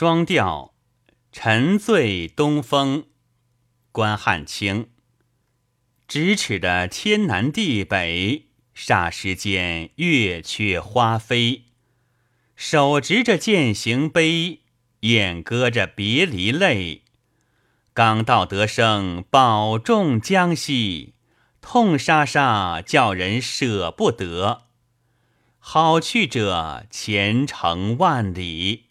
双调《沉醉东风》，关汉卿。咫尺的天南地北，霎时间月缺花飞。手执着践行杯，眼歌着别离泪。刚到得胜，保重江西。痛杀杀，叫人舍不得。好去者，前程万里。